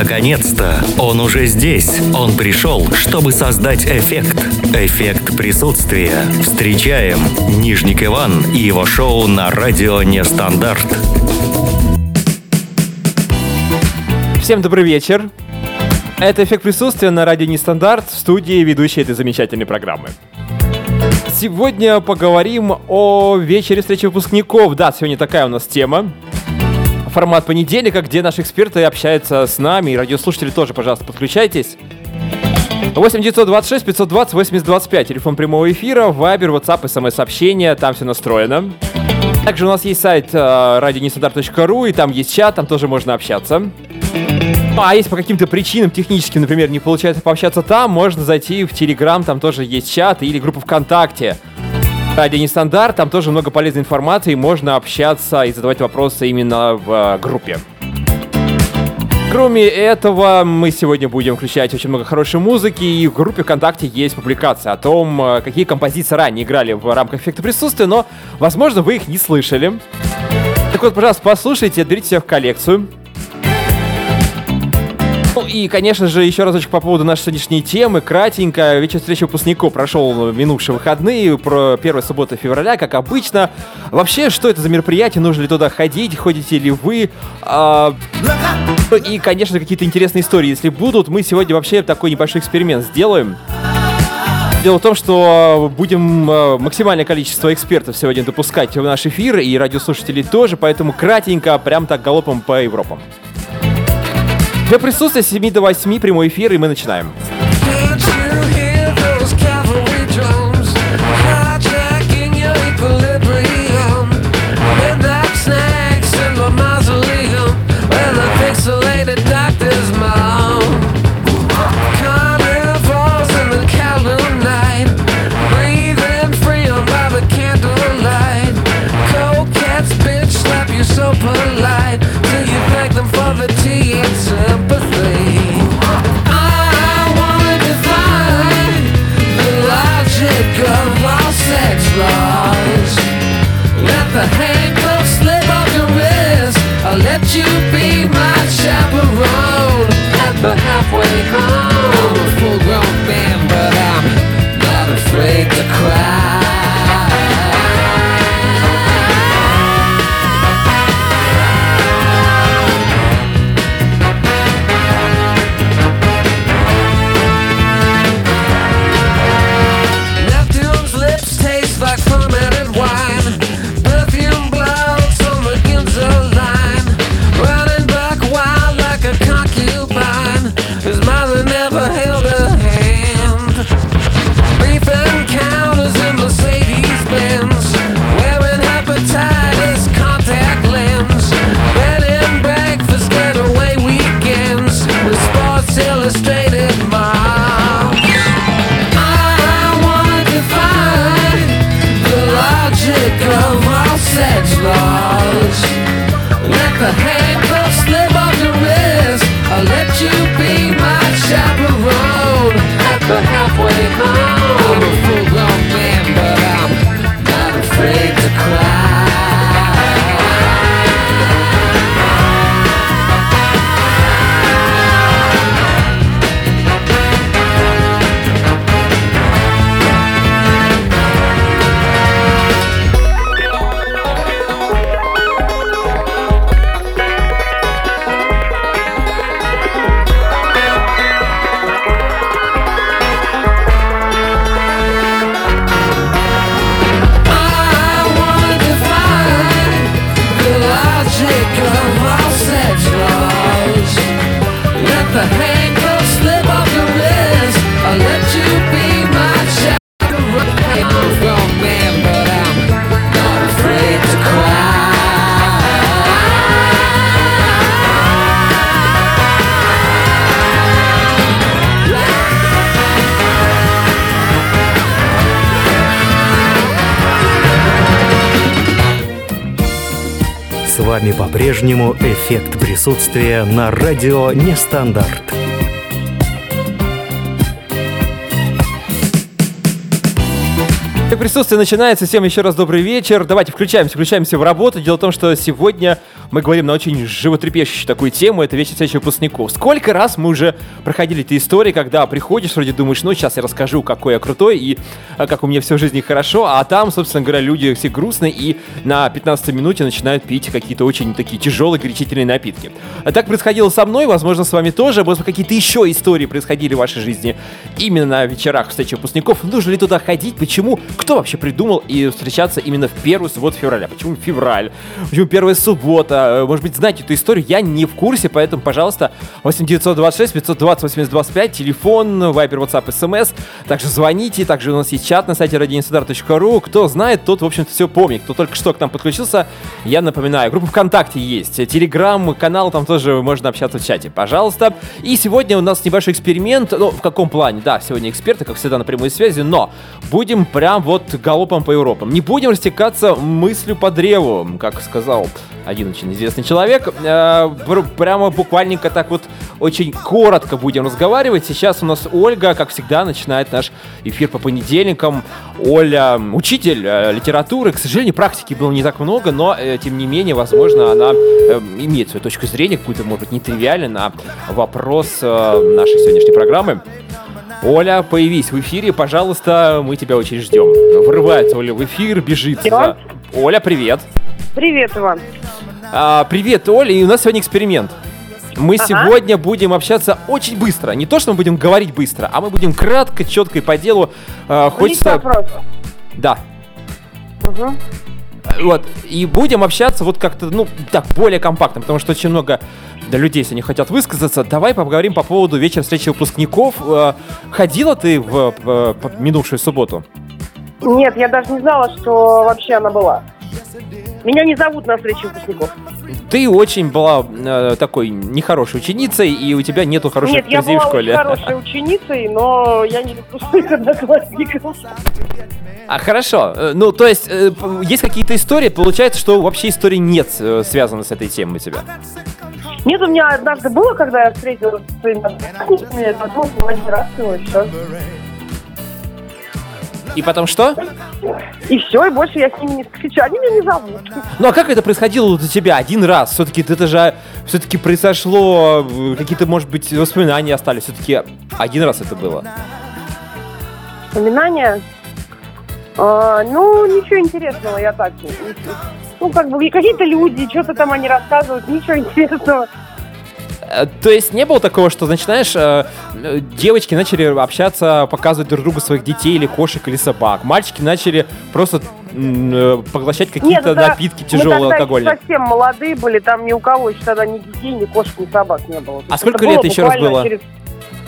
Наконец-то! Он уже здесь. Он пришел, чтобы создать эффект. Эффект присутствия. Встречаем Нижник Иван и его шоу на радио Нестандарт. Всем добрый вечер. Это «Эффект присутствия» на радио Нестандарт в студии ведущей этой замечательной программы. Сегодня поговорим о вечере встречи выпускников. Да, сегодня такая у нас тема. Формат понедельника, где наши эксперты общаются с нами, и радиослушатели тоже, пожалуйста, подключайтесь. 8 926 520 80 25, телефон прямого эфира, вайбер, WhatsApp, смс-сообщения, там все настроено. Также у нас есть сайт э, radionestandarт.ru, и там есть чат, там тоже можно общаться. А если по каким-то причинам техническим, например, не получается пообщаться там, можно зайти в Телеграм, там тоже есть чат или группа ВКонтакте. Радио Нестандарт, там тоже много полезной информации, можно общаться и задавать вопросы именно в э, группе. Кроме этого, мы сегодня будем включать очень много хорошей музыки, и в группе ВКонтакте есть публикация о том, э, какие композиции ранее играли в рамках эффекта присутствия, но, возможно, вы их не слышали. Так вот, пожалуйста, послушайте, отберите себя в коллекцию. Ну и, конечно же, еще разочек по поводу нашей сегодняшней темы. Кратенько. Вечер встречи выпускников прошел минувшие выходные, про первая суббота февраля, как обычно. Вообще, что это за мероприятие? Нужно ли туда ходить? Ходите ли вы? А... И, конечно, какие-то интересные истории. Если будут, мы сегодня вообще такой небольшой эксперимент сделаем. Дело в том, что будем э, максимальное количество экспертов сегодня допускать в наш эфир, и радиослушателей тоже, поэтому кратенько, прям так галопом по Европам. Для присутствия с 7 до 8 прямой эфир, и мы начинаем. Can't по-прежнему эффект присутствия на радио Нестандарт. Итак, присутствие начинается. Всем еще раз добрый вечер. Давайте включаемся, включаемся в работу. Дело в том, что сегодня мы говорим на очень животрепещущую такую тему, это вечер встречи выпускников. Сколько раз мы уже проходили эти истории, когда приходишь, вроде думаешь, ну, сейчас я расскажу, какой я крутой и а, как у меня все в жизни хорошо, а там, собственно говоря, люди все грустные и на 15 минуте начинают пить какие-то очень такие тяжелые горячительные напитки. А так происходило со мной, возможно, с вами тоже, быть, какие-то еще истории происходили в вашей жизни именно на вечерах встречи выпускников. Нужно ли туда ходить? Почему? Кто вообще придумал и встречаться именно в первую субботу февраля? Почему февраль? Почему первая суббота? Э, Может быть, знаете эту историю? Я не в курсе, поэтому, пожалуйста, 8926 520 8025, телефон, вайбер, WhatsApp, смс. Также звоните, также у нас есть чат на сайте radioinstandard.ru. Кто знает, тот, в общем-то, все помнит. Кто только что к нам подключился, я напоминаю, группа ВКонтакте есть, Телеграм, канал, там тоже можно общаться в чате, пожалуйста. И сегодня у нас небольшой эксперимент, ну, в каком плане? Да, сегодня эксперты, как всегда, на прямой связи, но будем прям вот галопом по Европам. Не будем растекаться мыслью по древу, как сказал один очень известный человек. Э, пр- прямо буквальненько так вот очень коротко будем разговаривать. Сейчас у нас Ольга, как всегда, начинает наш эфир по понедельникам. Оля учитель э, литературы. К сожалению, практики было не так много, но, э, тем не менее, возможно, она имеет свою точку зрения, какую-то, может быть, нетривиальную на вопрос нашей сегодняшней программы. Оля, появись в эфире, пожалуйста, мы тебя очень ждем. Врывается Оля в эфир, бежит. за- Оля, привет. Привет, Иван. А, привет, Оля, и у нас сегодня эксперимент. Мы Ага. сегодня будем общаться очень быстро. Не то, что мы будем говорить быстро, а мы будем кратко, четко и по делу. А, Есть хочется... вопрос. Да. Мгм. Вот. И будем общаться вот как-то, ну, так, более компактно, потому что очень много да, людей сегодня хотят высказаться. Давай поговорим по поводу вечера встречи выпускников. Э, Ходила ты в э, по- минувшую субботу? Нет, я даже не знала, что вообще она была. Меня не зовут на встречу выпускников. Ты очень была э, такой нехорошей ученицей, и у тебя нету хороших Нет, я друзей была в школе. очень хорошей ученицей, но я не люблю своих одноклассников. А хорошо. Э, Ну, то есть, э, есть какие-то истории, получается, что вообще истории нет, э, связанных с этой темой у тебя. Нет, у меня однажды было, когда я встретилась с своими одноклассниками, это было один раз всего, все. И потом что? И все, и больше я с ними не встречаю. Они меня не зовут. Ну, а как это происходило у тебя один раз? Все-таки это же все-таки произошло, какие-то, может быть, воспоминания остались. Все-таки один раз это было. Воспоминания? А, ну, ничего интересного, я так. Ну, как бы, какие-то люди, что-то там они рассказывают, ничего интересного. Э, То есть не было такого, что, значит, знаешь, э, девочки начали общаться, показывать друг другу своих детей или кошек или собак. Мальчики начали просто э, поглощать какие-то напитки тяжелые, алкогольные. совсем молодые были, там ни у кого еще тогда ни детей, ни кошек, ни собак не было. А сколько лет еще раз было?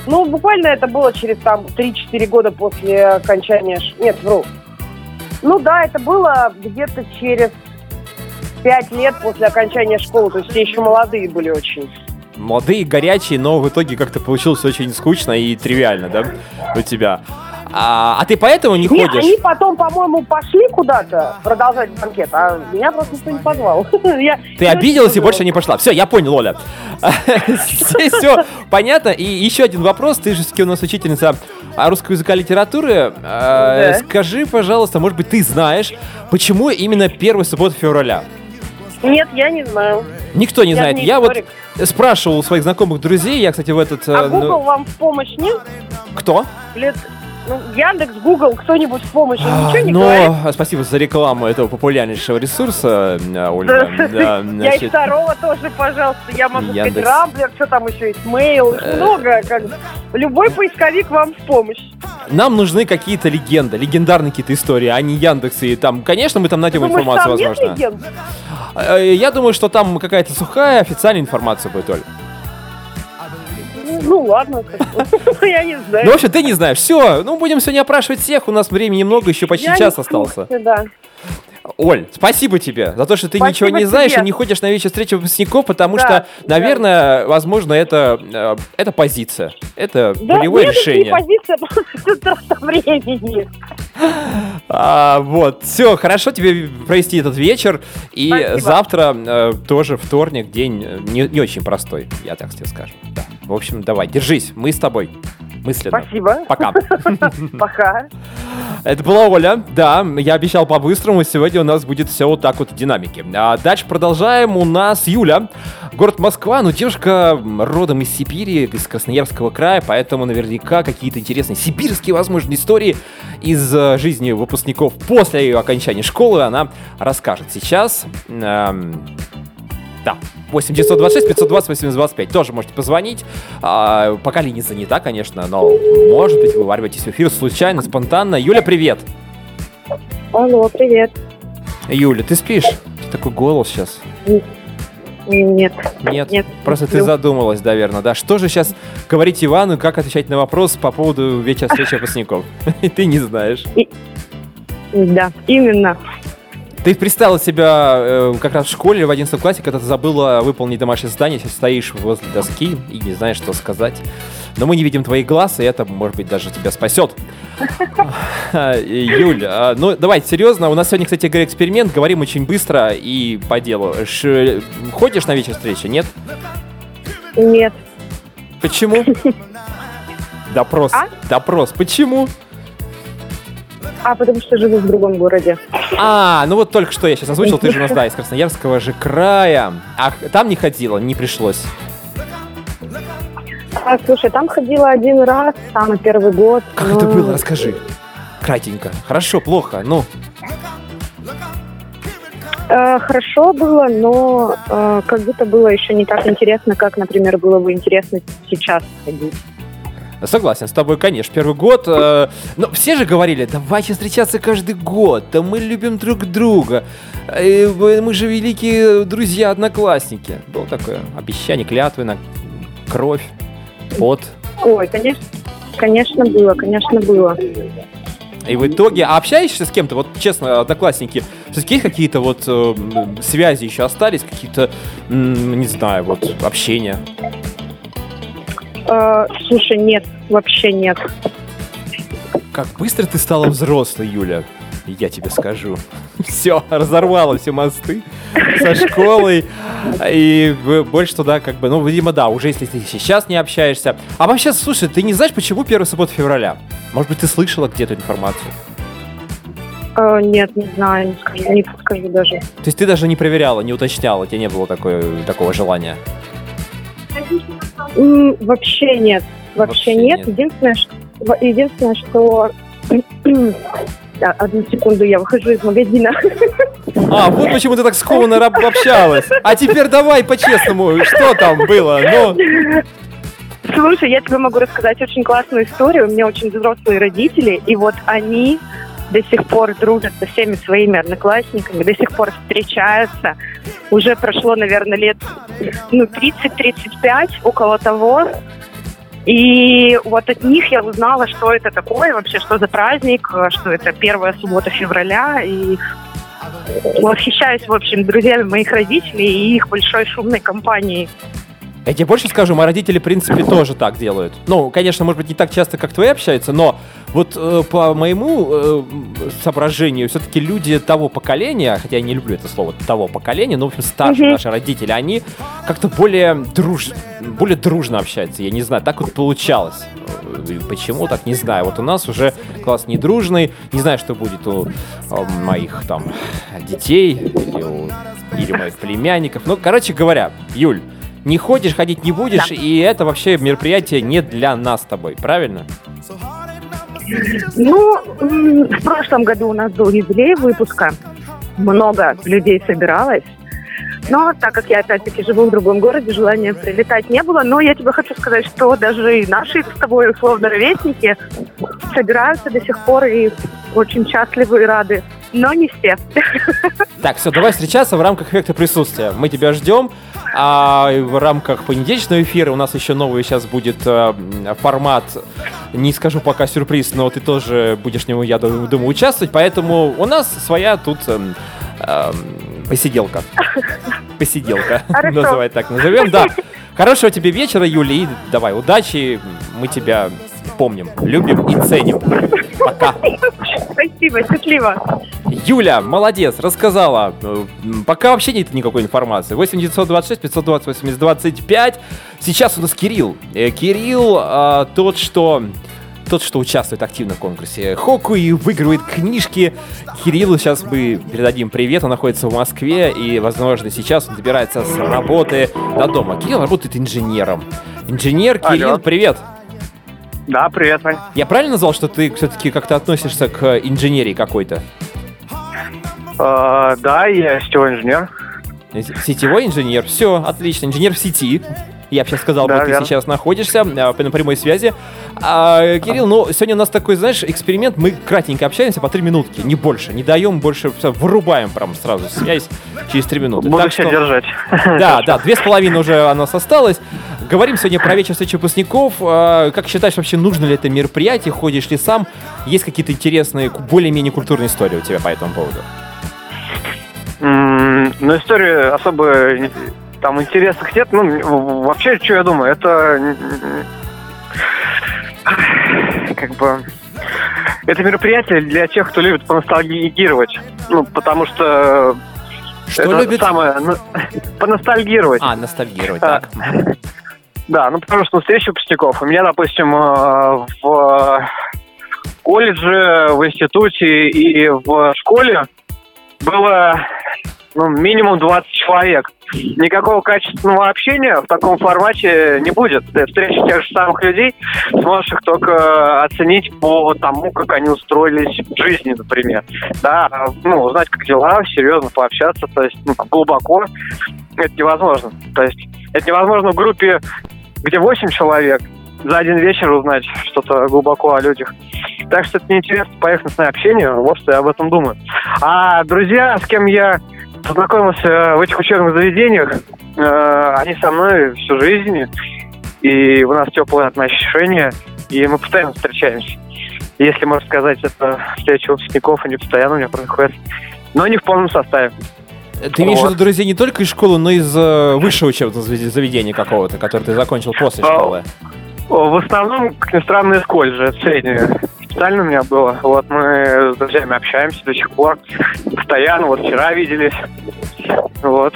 Ну, буквально это было через там 3-4 года после окончания... Нет, вру. Ну да, это было где-то через 5 лет после окончания школы, то есть все еще молодые были очень. Молодые, горячие, но в итоге как-то получилось очень скучно и тривиально, да, у тебя. А, а ты поэтому не Не, ходишь? они потом, по-моему, пошли куда-то продолжать банкет, а меня просто никто не позвал. Я- Ты я обиделась и больше не пошла. Все, я понял, Оля. Здесь все понятно. И еще один вопрос. Ты же все-таки у нас учительница а, русского языка и литературы. Да. Скажи, пожалуйста, может быть, ты знаешь, почему именно первая суббота февраля? Нет, я не знаю. Никто не Я знает. не Я вот спрашивал у своих знакомых друзей. Я, кстати, в этот... э, А ну, Google вам в помощь нет? Кто? Лет... Ну, Яндекс, Google, кто-нибудь в помощь, он ничего не Ну, говорит? а, спасибо за рекламу этого популярнейшего ресурса, э, Ольга. Да, Я и второго тоже, пожалуйста. Я могу сказать. Рамблер, что там еще есть, Mail, Э. много. Как... Любой поисковик вам в помощь. Нам нужны какие-то легенды, легендарные какие-то истории, а не Яндекс и там, конечно, мы там найдем Думаешь, информацию, там возможно. Э, Я думаю, что там какая-то сухая официальная информация будет, Оль. Ну, ладно. Я не знаю. Ну, в общем, ты не знаешь. Все, ну, будем сегодня опрашивать всех. У нас времени много, еще почти час остался. Да. Оль, спасибо тебе за то, что ты Спасибо ничего не знаешь тебе. и не ходишь на вечер встречи выпускников, потому Да, что, да. наверное, возможно, это, э, это позиция. Это Да, волевое нет, это не решение. позиция, просто времени. А, вот, все, хорошо тебе провести этот вечер. И Спасибо. завтра э, тоже вторник, день э, не, не очень простой, я так тебе скажу. Да. В общем, давай, держись, мы с тобой. Мысленно. Спасибо. Пока. Пока. Это была Оля, да, я обещал по-быстрому, сегодня у нас будет все вот так вот в динамике. А дальше продолжаем, у нас Юля, город Москва, ну девушка родом из Сибири, из Красноярского края, поэтому наверняка какие-то интересные сибирские, возможно, истории из э, жизни выпускников после ее окончания школы она расскажет сейчас. Эм, да, 8 926 520 825. Тоже можете позвонить. А, пока линия занята, конечно, но может быть вы ворветесь в эфир случайно, спонтанно. Юля, привет! Алло, привет. Юля, ты спишь? Такой голос сейчас. Нет. Нет? Нет, Просто ты сплю. задумалась, наверное, да? Что же сейчас говорить Ивану, как отвечать на вопрос по поводу вечера встречи выпускников? И ты не знаешь. Да, именно. Ты представила себя э, как раз в школе в 11 классе, когда ты забыла выполнить домашнее задание, сейчас стоишь возле доски и не знаешь, что сказать. Но мы не видим твоих глаз, и это, может быть, даже тебя спасет. А, Юль, а, ну давай, серьезно, у нас сегодня, кстати эксперимент, говорим очень быстро и по делу. Ш- Ходишь на вечер встречи, нет? Нет. Почему? Допрос. А? Допрос. Почему? А, потому что живу в другом городе. А, ну вот только что я сейчас озвучил, ты же у нас, да, из Красноярского же края. А там не ходила, не пришлось. А, слушай, там ходила один раз, самый первый год. Как но- это было, расскажи. Кратенько. Хорошо, плохо, ну. Э, хорошо было, но э, как будто было еще не так интересно, как, например, было бы интересно сейчас ходить. Согласен с тобой, конечно, первый год. э, но все же говорили, давайте встречаться каждый год, да мы любим друг друга. э, мы же великие друзья, одноклассники. Было такое обещание, клятвенно, кровь, пот. Ой, конечно, конечно было, конечно было. И в итоге, а общаешься с кем-то, вот честно, одноклассники, все-таки есть какие-то вот э, связи еще остались, какие-то, не знаю, вот общения? Э, слушай, нет, вообще нет. Как быстро ты стала взрослой, Юля, я тебе скажу. Все, разорвала все мосты со школой. И больше туда как бы, ну, видимо, да, уже если ты сейчас не общаешься. А вообще, слушай, ты не знаешь, почему первая суббота февраля? Может быть, ты слышала где-то информацию? Э, нет, не знаю, не скажу, не подскажу даже. То есть ты даже не проверяла, не уточняла, у тебя не было такое, такого желания? Вообще нет. Вообще Вообще, нет. нет. Единственное, что, единственное, что... Одну секунду, я выхожу из магазина. А, вот почему ты так скованно общалась. А теперь давай по-честному, что там было? Ну, Слушай, я тебе могу рассказать очень классную историю. У меня очень взрослые родители, и вот они до сих пор дружат со всеми своими одноклассниками, до сих пор встречаются. Уже прошло, наверное, лет ну, 30-35, около того. И вот от них я узнала, что это такое вообще, что за праздник, что это первая суббота февраля. И восхищаюсь, в общем, друзьями моих родителей и их большой шумной компанией. Я тебе больше скажу, мои родители, в принципе, тоже так делают. Ну, конечно, может быть, не так часто, как твои общаются, но вот э, по моему э, соображению, все-таки люди того поколения, хотя я не люблю это слово, того поколения, но, в общем, старше Мгм. наши родители, они как-то более, друж... более дружно общаются. Я не знаю, так вот получалось. Э, Почему так, не знаю. Вот у нас уже класс не дружный, не знаю, что будет у э, моих там детей или у или моих племянников. Ну, короче говоря, Юль, не ходишь, ходить не будешь, и это вообще мероприятие не для нас с тобой, правильно? Ну, в прошлом году у нас был юбилей выпуска. Много людей собиралось. Но так как я опять-таки живу в другом городе, желания прилетать не было. Но я тебе хочу сказать, что даже и наши с тобой условно ровесники собираются до сих пор и очень счастливы и рады. Но не все. Так, все, давай встречаться в рамках эффекта присутствия. Мы тебя ждем. А в рамках понедельничного эфира у нас еще новый сейчас будет э, формат. Не скажу пока сюрприз, но ты тоже будешь в нем, я думаю, участвовать. Поэтому у нас своя тут эм, эм, посиделка. Посиделка. Называй так назовем. Да. Хорошего тебе вечера, Юля, и давай, удачи. Мы тебя помним, любим и ценим. Пока. Спасибо, счастливо. Юля, молодец, рассказала. Э, Пока вообще нет никакой информации. 8 926 520 80 25. Сейчас у нас Кирилл. Э, Кирилл э, тот, что тот, что участвует активно в конкурсе Хоку и выигрывает книжки. Кириллу сейчас мы передадим привет, он находится в Москве, и, возможно, сейчас он добирается с работы до дома. Кирилл работает инженером. Инженер, Кирилл, Алло. привет! Да, привет, Вань. Я правильно назвал, что ты все-таки как-то относишься к инженерии какой-то? Э, да, я сетевой инженер. Сетевой инженер, все, отлично, инженер в сети. Я бы сейчас сказал, Да, ты сейчас находишься а, на прямой связи. А, Кирилл, ну, сегодня у нас такой, знаешь, эксперимент. Мы кратенько общаемся по три минутки, не больше. Не даем больше, всё, вырубаем прям сразу связь через три минуты. Буду Так что- держать. Да, да, две с половиной уже у нас осталось. Говорим сегодня про вечер встречи выпускников. А, Как считаешь, вообще нужно ли это мероприятие? Ходишь ли сам? Есть какие-то интересные, более-менее культурные истории у тебя по этому поводу? М, Ну, истории особо там интересных нет. Ну, вообще, что я думаю, это как бы это мероприятие для тех, кто любит поностальгировать. Ну, потому что Что это любит? самое ну, поностальгировать. А, ностальгировать, так. Да, ну потому что на встрече выпускников. У меня, допустим, э, в колледже, в институте и в школе было ну, минимум 20 человек. Никакого качественного общения в таком формате не будет. Ты встречи тех же самых людей сможешь их только оценить по тому, как они устроились в жизни, например. Да, ну, узнать, как дела, серьезно пообщаться, то есть ну, глубоко это невозможно. То есть это невозможно в группе, где 8 человек, за один вечер узнать что-то глубоко о людях. Так что это неинтересно поверхностное общение, вот что я об этом думаю. А друзья, с кем я познакомился в этих учебных заведениях, э, они со мной всю жизнь, и у нас теплые отношения, и мы постоянно встречаемся. Если можно сказать, это встреча выпускников, они постоянно у меня происходят. Но не в полном составе. Ты имеешь в Вот. виду друзей не только из школы, но и из э, высшего учебного завед- заведения какого-то, который ты закончил после школы? В основном, как ни странно, из колледжа, это Специально у меня было. Вот мы с друзьями общаемся до сих пор. Постоянно, вот вчера виделись. Вот.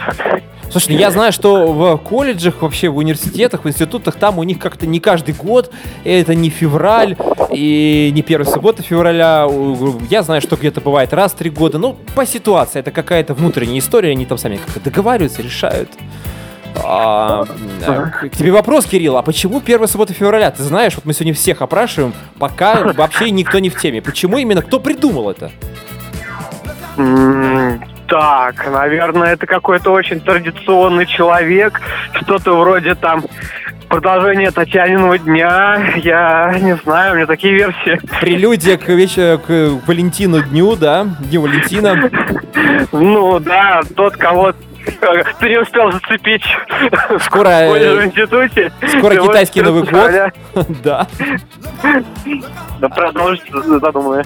Слушай, я знаю, что в колледжах, вообще в университетах, в институтах, там у них как-то не каждый год, это не февраль и не первая суббота февраля. Я знаю, что где-то бывает раз в три года. Ну, по ситуации, это какая-то внутренняя история, они там сами как-то договариваются, решают. А, э, к тебе вопрос, Кирилл, а почему первая суббота февраля? Ты знаешь, вот мы сегодня всех опрашиваем, пока вообще никто не в теме. Почему именно? Кто придумал это? Так, наверное, это какой-то очень традиционный человек. Что-то вроде там продолжение Татьяниного дня. Я не знаю, у меня такие версии. Прелюдия к, веч- к Валентину дню, да? Дню Валентина. Ну да, тот, кого э, ты не успел зацепить Скоро, в институте. скоро китайский 14 Новый год. Да. Да продолжить задуманное.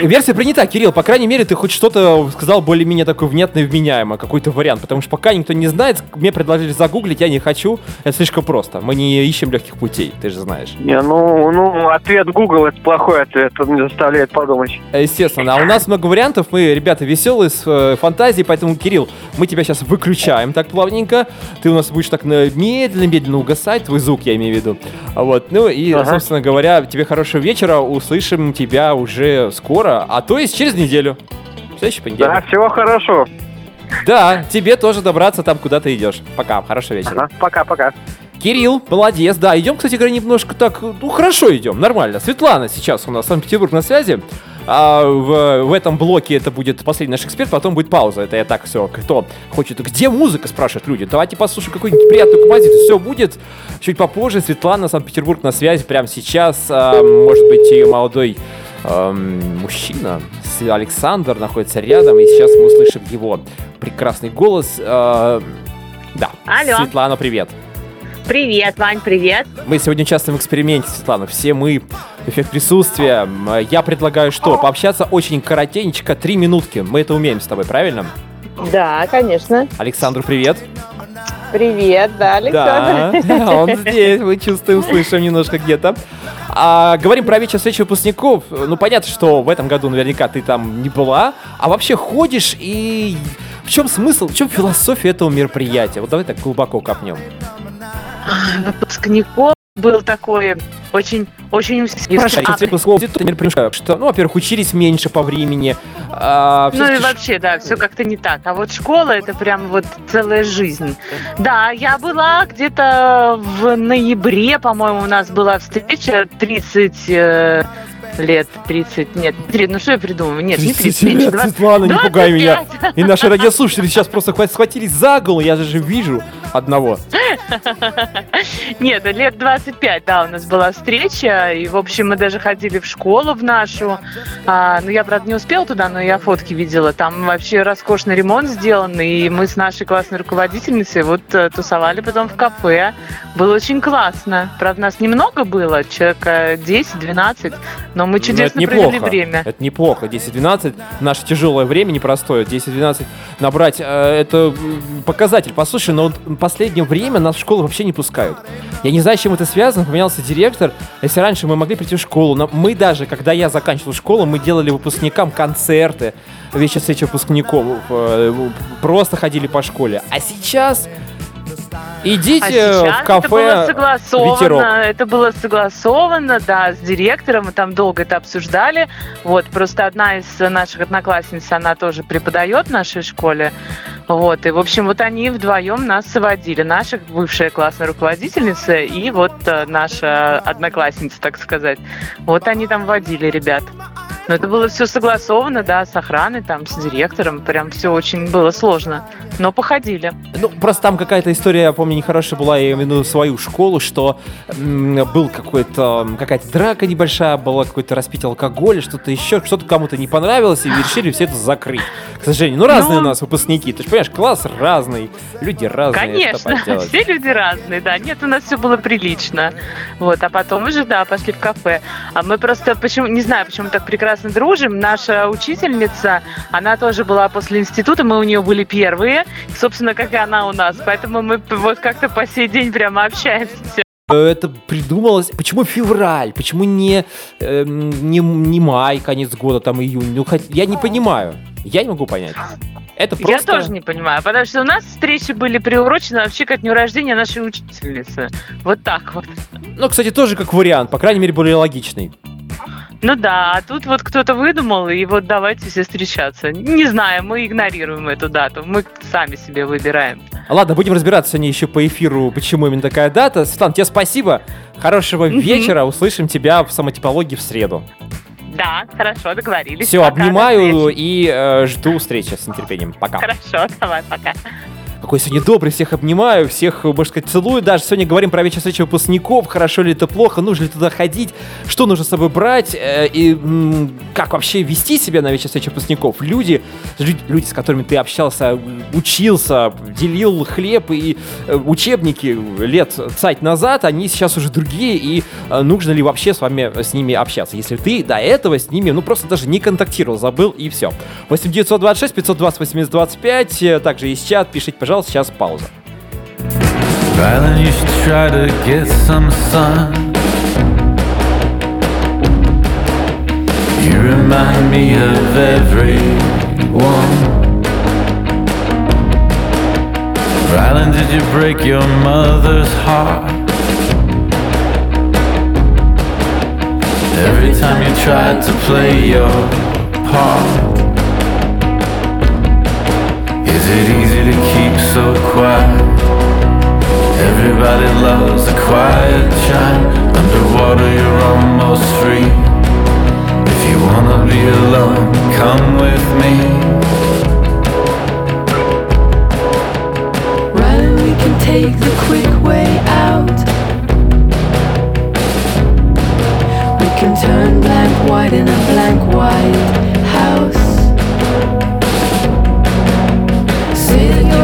Версия принята, Кирилл. По крайней мере, ты хоть что-то сказал более-менее такое внятное и вменяемое, какой-то вариант. Потому что пока никто не знает, мне предложили загуглить, я не хочу. Это слишком просто. Мы не ищем легких путей, ты же знаешь. Не, ну, ну, ответ Google это плохой ответ, он не заставляет подумать. Естественно. А у нас много вариантов. Мы, ребята, веселые, с э, фантазией. Поэтому, Кирилл, мы тебя сейчас выключаем так плавненько. Ты у нас будешь так медленно-медленно угасать. Твой звук, я имею в виду. А Вот. Ну и, Ага. собственно говоря, тебе хорошего вечера. Услышим тебя уже скоро. А то есть через неделю. В следующий Да, понедельник. всего хорошо. Да, тебе тоже добраться там, куда ты идешь. Пока, хорошего вечера. Ага, Пока-пока. Кирилл, молодец, да, идем, кстати говоря, немножко так, ну хорошо идем, нормально. Светлана сейчас у нас, Санкт-Петербург на связи. А в, в этом блоке это будет последний наш эксперт, потом будет пауза. Это я так все, кто хочет. Где музыка, спрашивают люди. Давайте послушаем какую-нибудь приятную композицию. Все будет чуть попозже. Светлана, Санкт-Петербург на связи прямо сейчас. А, может быть, ее молодой эм, мужчина, Александр, находится рядом, и сейчас мы услышим его прекрасный голос. Э, да, Алло. Светлана, привет. Привет, Вань, привет. Мы сегодня участвуем в эксперименте, Светлана. Все мы, эффект присутствия. Я предлагаю что? Пообщаться очень коротенечко, три минутки. Мы это умеем с тобой, правильно? Да, конечно. Александру привет. Привет, да, Александр. Да, он здесь, мы чувствуем, слышим немножко где-то. А, говорим про вечер встречи выпускников. Ну, понятно, что в этом году наверняка ты там не была. А вообще ходишь и... В чем смысл, в чем философия этого мероприятия? Вот давай так глубоко копнем. Выпускников был такой очень, очень... Хорошо, а, что, ну, во-первых, учились меньше по времени. А, ну и вообще, да, все как-то не так. А вот школа это прям вот целая жизнь. Да, я была где-то в ноябре, по-моему, у нас была встреча 30 лет 30, нет, 30, ну что я придумаю? Нет, не 30, меньше, 20, Светлана, не пугай меня. И наши радиослушатели сейчас просто схватились за голову, я же вижу одного. Нет, лет 25, да, у нас была встреча, и, в общем, мы даже ходили в школу в нашу. А, ну, я, правда, не успела туда, но я фотки видела. Там вообще роскошный ремонт сделан, и мы с нашей классной руководительницей вот э, тусовали потом в кафе. Было очень классно. Правда, нас немного было, человек 10-12, но мы чудесно это провели время. Это неплохо. 10-12, наше тяжелое время непростое. 10-12 набрать, э, это показатель. Послушай, но последнее время нас в школу вообще не пускают. Я не знаю, с чем это связано, поменялся директор. Если раньше мы могли прийти в школу, но мы даже, когда я заканчивал школу, мы делали выпускникам концерты, вечер встречи выпускников, э, просто ходили по школе. А сейчас Идите а в кафе это было согласовано, Ветерок. Это было согласовано, да, с директором. Мы там долго это обсуждали. Вот, просто одна из наших одноклассниц, она тоже преподает в нашей школе. Вот, и, в общем, вот они вдвоем нас сводили. Наша бывшая классная руководительница и вот э, наша одноклассница, так сказать. Вот они там водили ребят. Но это было все согласовано, да, с охраной, там, с директором. Прям все очень было сложно. Но походили. Ну, просто там какая-то история, я помню, нехорошая была, я имею в виду свою школу, что был какой-то, какая-то драка небольшая, была какой-то распитие алкоголя, что-то еще, что-то кому-то не понравилось, и решили все это закрыть. К сожалению, ну, разные ну, у нас выпускники. Ты же понимаешь, класс разный, люди разные. Конечно, все люди разные, да. Нет, у нас все было прилично. Вот, а потом уже, да, пошли в кафе. А мы просто, почему, не знаю, почему так прекрасно прекрасно дружим. Наша учительница, она тоже была после института, мы у нее были первые, собственно, как и она у нас. Поэтому мы вот как-то по сей день прямо общаемся. Это придумалось. Почему февраль? Почему не, э, не, не май, конец года, там июнь? Ну, хоть, я не понимаю. Я не могу понять. Это просто... Я тоже не понимаю, потому что у нас встречи были приурочены вообще к дню рождения нашей учительницы. Вот так вот. Ну, кстати, тоже как вариант, по крайней мере, более логичный. Ну да, а тут вот кто-то выдумал, и вот давайте все встречаться. Не знаю, мы игнорируем эту дату, мы сами себе выбираем. Ладно, будем разбираться сегодня еще по эфиру, почему именно такая дата. Светлана, тебе спасибо, хорошего вечера, услышим тебя в самотипологии в среду. Да, хорошо, договорились. Все, пока, обнимаю и э, жду встречи с нетерпением. Пока. Хорошо, давай, пока какой сегодня добрый, всех обнимаю, всех, можно сказать, целую. Даже сегодня говорим про вечер встречи выпускников, хорошо ли это плохо, нужно ли туда ходить, что нужно с собой брать, э, и как вообще вести себя на вечер встречи выпускников. Люди, люди, с которыми ты общался, учился, делил хлеб и э, учебники лет цать назад, они сейчас уже другие, и э, нужно ли вообще с вами, с ними общаться, если ты до этого с ними, ну, просто даже не контактировал, забыл, и все. 8926 520 8025, также есть чат, пишите, пожалуйста, пожалуйста, сейчас пауза. Valen, you should try to get some sun. You remind me of everyone. Rylan, did you break your mother's heart? Every time you tried to play your part. it easy to keep so quiet? Everybody loves a quiet chime Underwater you're almost free. If you wanna be alone, come with me. Run, we can take the quick way out. We can turn blank white in a blank white house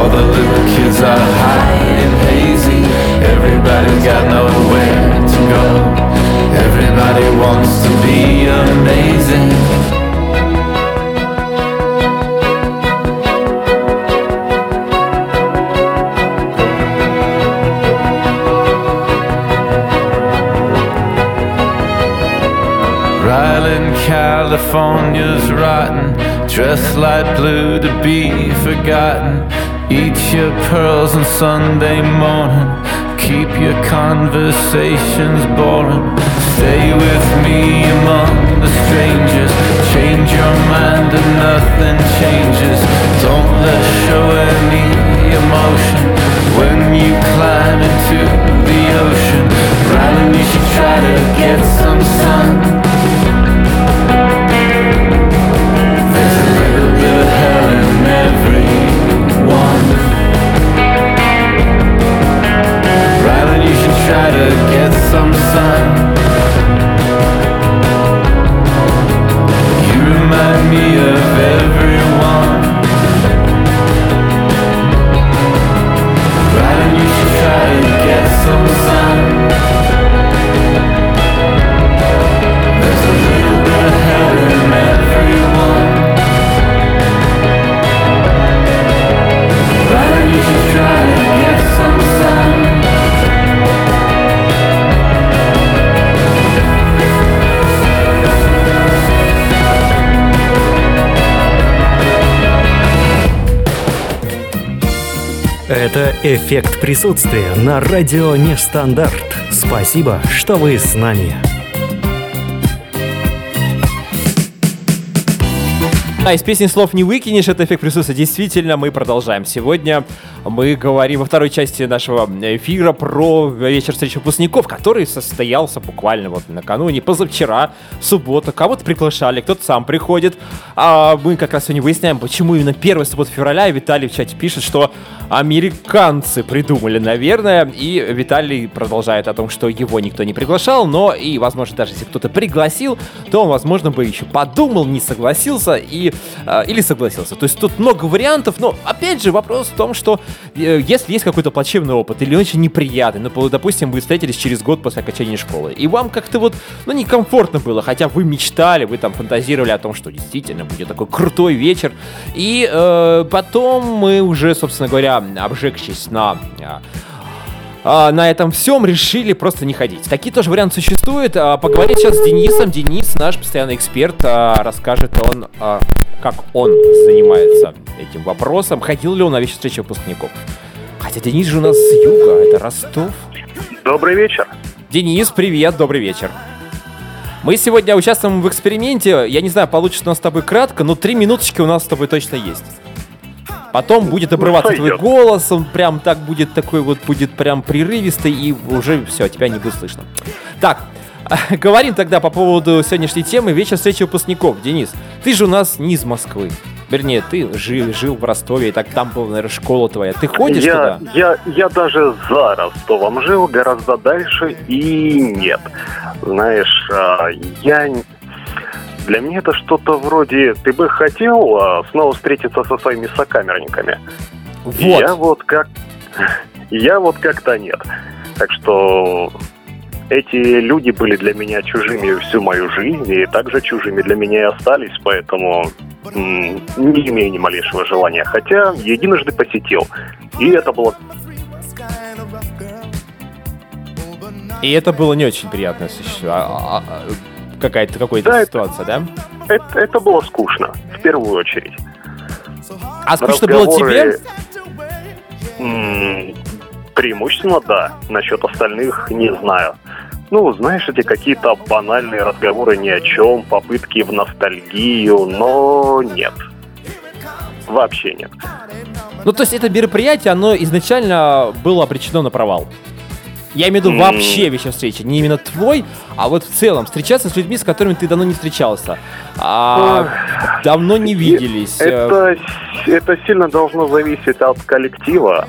All the little kids are high and hazy Everybody's got nowhere to go Everybody wants to be amazing. Ryland, California's rotten, dressed light blue to be forgotten. Eat your pearls on Sunday morning, keep your conversations boring. Stay with me among the strangers, change your mind and nothing changes. Don't let show any emotion when you climb into the ocean. Ryland, you should try to get some «Эффект присутствия» на радио Нестандарт. Спасибо, что вы с нами. Да, из песни слов не выкинешь, это эффект присутствия. Действительно, мы продолжаем. Сегодня мы говорим во второй части нашего эфира про вечер встречи выпускников, который состоялся буквально вот накануне, позавчера, суббота. Кого-то приглашали, кто-то сам приходит. А мы как раз сегодня выясняем, почему именно 1 суббота февраля. Виталий в чате пишет, что американцы придумали, наверное. И Виталий продолжает о том, что его никто не приглашал, но и, возможно, даже если кто-то пригласил, то он, возможно, бы еще подумал, не согласился и, э, или согласился. То есть тут много вариантов, но, опять же, вопрос в том, что если есть какой-то плачевный опыт или очень неприятный, ну, допустим, вы встретились через год после окончания школы, и вам как-то вот, ну, некомфортно было, хотя вы мечтали, вы там фантазировали о том, что действительно будет такой крутой вечер, и э, потом мы уже, собственно говоря, обжегшись на а, на этом всем решили просто не ходить. Такие тоже варианты существуют. А, поговорить сейчас с Денисом. Денис, наш постоянный эксперт, а, расскажет он, а, как он занимается этим вопросом. Ходил ли он на вечер встречи выпускников? Хотя Денис же у нас с юга, это Ростов. Добрый вечер. Денис, привет, добрый вечер. Мы сегодня участвуем в эксперименте. Я не знаю, получится у нас с тобой кратко, но три минуточки у нас с тобой точно есть. Потом будет обрываться твой голос, он прям так будет такой вот, будет прям прерывистый, и уже все, тебя не будет слышно. Так, говорим тогда по поводу сегодняшней темы вечер встречи выпускников. Денис, ты же у нас не из Москвы. Вернее, ты жил, жил в Ростове, и так там была, наверное, школа твоя. Ты ходишь я, туда? я, я даже за Ростовом жил, гораздо дальше, и нет. Знаешь, а, я... Для меня это что-то вроде... Ты бы хотел а, снова встретиться со своими сокамерниками? Вот. Я вот как... Я вот как-то нет. Так что эти люди были для меня чужими всю мою жизнь, и также чужими для меня и остались, поэтому м, не имею ни малейшего желания. Хотя единожды посетил, и это было И это было не очень приятное существо. Какая-то какая-то Да, это- ситуация, да? это, это было скучно, в первую очередь. А скучно было тебе? Разговоры, м, преимущественно да. Насчет остальных не знаю. Ну, знаешь, эти какие-то банальные разговоры ни о чем, попытки в ностальгию, но нет. Вообще нет. Ну, то есть это мероприятие, оно изначально было обречено на провал. Я имею в виду вообще вечер встречи. Не именно твой, а вот в целом. Встречаться с людьми, с которыми ты давно не встречался. А, давно не виделись. э, Это, это сильно должно зависеть от коллектива.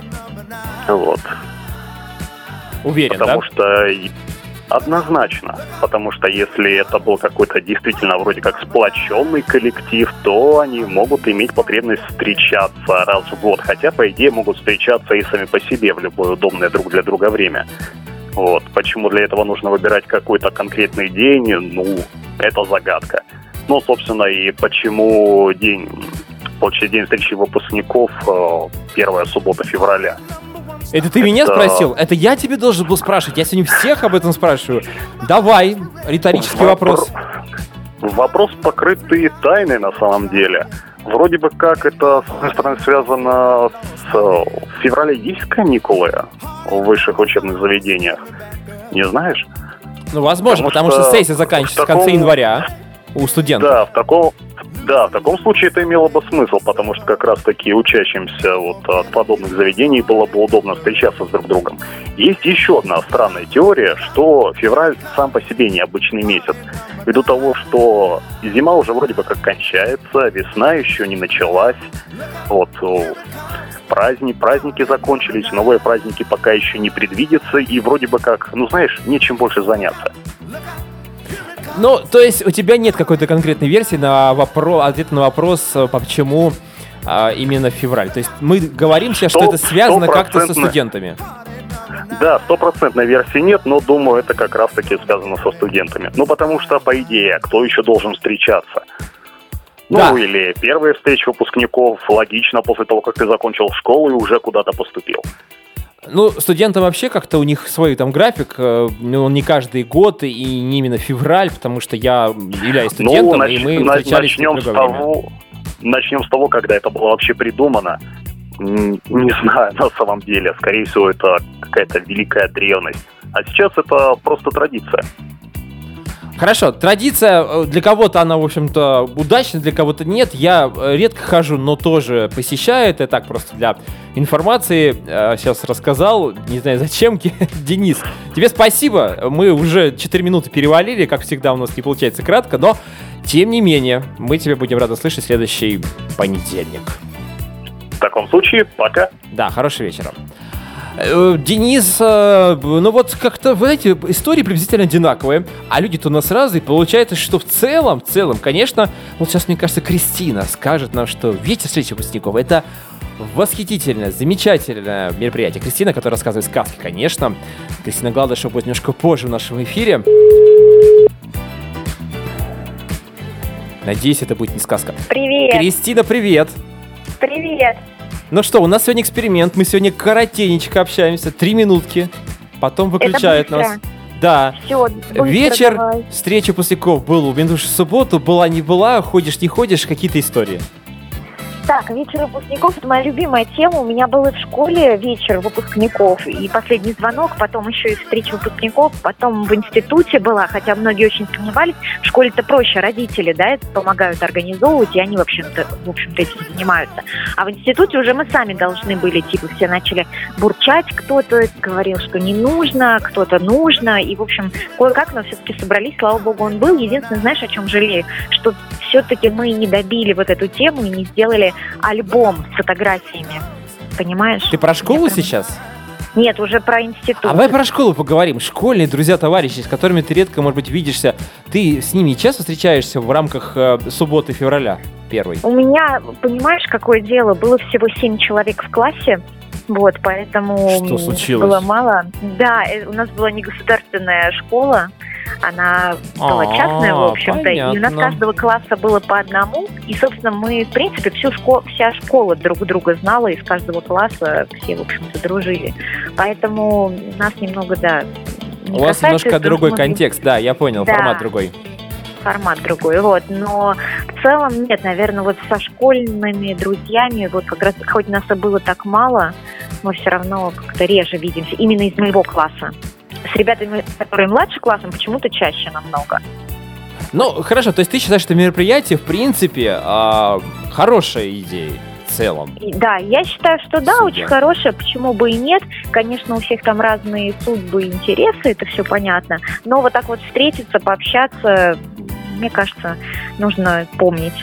Вот. Уверен, Потому да? что однозначно. Потому что если это был какой-то действительно вроде как сплоченный коллектив, то они могут иметь потребность встречаться раз в год. Хотя, по идее, могут встречаться и сами по себе в любое удобное друг для друга время. Вот. Почему для этого нужно выбирать какой-то конкретный день, ну, это загадка. Ну, собственно, и почему день, получается, день встречи выпускников, э, первая суббота февраля. Это ты меня Это- спросил? Это я тебе должен был спрашивать? Я сегодня всех об этом спрашиваю. Давай, риторический вопрос. Вопрос покрытый тайной на самом деле. Вроде бы как это, с одной стороны, связано с... В феврале есть каникулы в высших учебных заведениях? Не знаешь? Ну, возможно, потому, Потому что, что сессия заканчивается в в конце таком- января у студентов. Да, в таком... Да, в таком случае это имело бы смысл, потому что как раз-таки учащимся вот от подобных заведений было бы удобно встречаться с друг другом. Есть еще одна странная теория, что февраль сам по себе необычный месяц. Ввиду того, что зима уже вроде бы как кончается, весна еще не началась. Вот праздник, праздники закончились, новые праздники пока еще не предвидятся, и вроде бы как, ну знаешь, нечем больше заняться. Ну, то есть у тебя нет какой-то конкретной версии на вопрос, ответа на вопрос, э, почему а, именно февраль. То есть мы говорим сейчас, что это связано как-то со студентами. Да, стопроцентной версии нет, но думаю, это как раз-таки связано со студентами. Ну, потому что, по идее, кто еще должен встречаться? Ну, Да. или первая встреча выпускников, логично, после того, как ты закончил школу и уже куда-то поступил. Ну, студентам вообще как-то у них свой там график, э, ну, он не каждый год и не именно февраль, потому что я являюсь студентом, ну, и нач- мы на- встречались начнем с другое время. того, начнем с того, когда это было вообще придумано. Не знаю, на самом деле. Скорее всего, это какая-то великая древность. А сейчас это просто традиция. Хорошо, традиция, э, для кого-то она, в общем-то, удачна, для кого-то нет. Я э, редко хожу, но тоже посещаю. Это так просто для информации. Э, Сейчас рассказал, не знаю зачем. Денис, тебе спасибо. Мы уже 4 минуты перевалили, как всегда у нас не получается кратко, но тем не менее, мы тебя будем рады слышать в следующий понедельник. В таком случае, пока. Да, хорошего вечера. Э, Денис, э, ну вот как-то, вы знаете, истории приблизительно одинаковые, а люди-то у нас разные. Получается, что в целом, в целом, конечно, вот сейчас, мне кажется, Кристина скажет нам, что вечер встречи выпускников — это восхитительное, замечательное мероприятие. Кристина, которая рассказывает сказки, конечно. Кристина Гладышева будет немножко позже в нашем эфире. Надеюсь, это будет не сказка. Привет, Кристина, привет! привет. Ну что, у нас сегодня эксперимент. Мы сегодня коротенечко общаемся. Три минутки. Потом выключают нас. Да. Все, Вечер, давай. встреча пустяков был у Виндуш в субботу. Была, не была, ходишь, не ходишь, какие-то истории. Так, вечер выпускников это моя любимая тема. У меня был и в школе вечер выпускников, и последний звонок, потом еще и встреча выпускников, потом в институте была, хотя многие очень сомневались. В школе-то проще, родители, да, это помогают организовывать, и они, в общем-то, в общем-то этим занимаются. А в институте уже мы сами должны были, типа, все начали бурчать, кто-то говорил, что не нужно, кто-то нужно, и, в общем, кое-как, но все-таки собрались, слава богу, он был. Единственное, знаешь, о чем жалею? Что все-таки мы не добили вот эту тему и не сделали альбом с фотографиями. Понимаешь? Ты про школу прям- сейчас? Нет, уже про институт. А давай про школу поговорим. Школьные друзья, товарищи, с которыми ты редко, может быть, видишься. Ты с ними часто встречаешься в рамках э, субботы февраля первой? У меня, понимаешь, какое дело? Было всего семь человек в классе. Вот, поэтому Что случилось? было мало. Да, э, у нас была не государственная школа, она была А, частная, в общем-то, и у нас понятно. каждого класса было по одному. И, собственно, мы, в принципе, всю школу, вся школа друг друга знала, из каждого класса все, в общем-то, дружили. Поэтому нас немного, да, не У вас немножко другой контекст, да, я понял, Да. формат другой. Формат другой, вот. Но в целом нет, наверное, вот со школьными друзьями, вот как раз, хоть нас и было так мало, мы все равно как-то реже видимся, именно из моего класса. С ребятами, которые младше классом, почему-то чаще намного. Ну, хорошо, то есть ты считаешь, что мероприятие, в принципе, а, хорошая идея в целом? Да, я считаю, что да, Супер. очень хорошая, почему бы и нет. Конечно, у всех там разные судьбы и интересы, это все понятно. Но вот так вот встретиться, пообщаться, мне кажется, нужно помнить.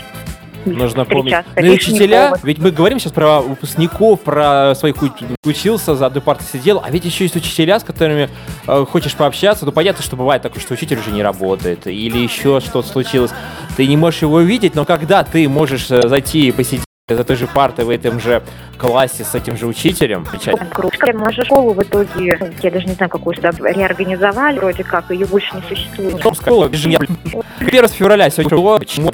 Нужно помнить. встречаться. Ну учителя, ведь мы говорим сейчас про выпускников, про своих уч- учился, за одной партой сидел, а ведь еще есть учителя, с которыми э, хочешь пообщаться. Ну, понятно, что бывает такое, что учитель уже не работает, или еще что-то случилось. Ты не можешь его увидеть, но когда ты можешь э, зайти и посидеть за той же партой в этом же классе с этим же учителем. Кружка. Мы же школу в итоге, я даже не знаю, какую сюда реорганизовали, вроде как, ее больше не существует. Школа, бежим. 1 февраля сегодня было. Почему?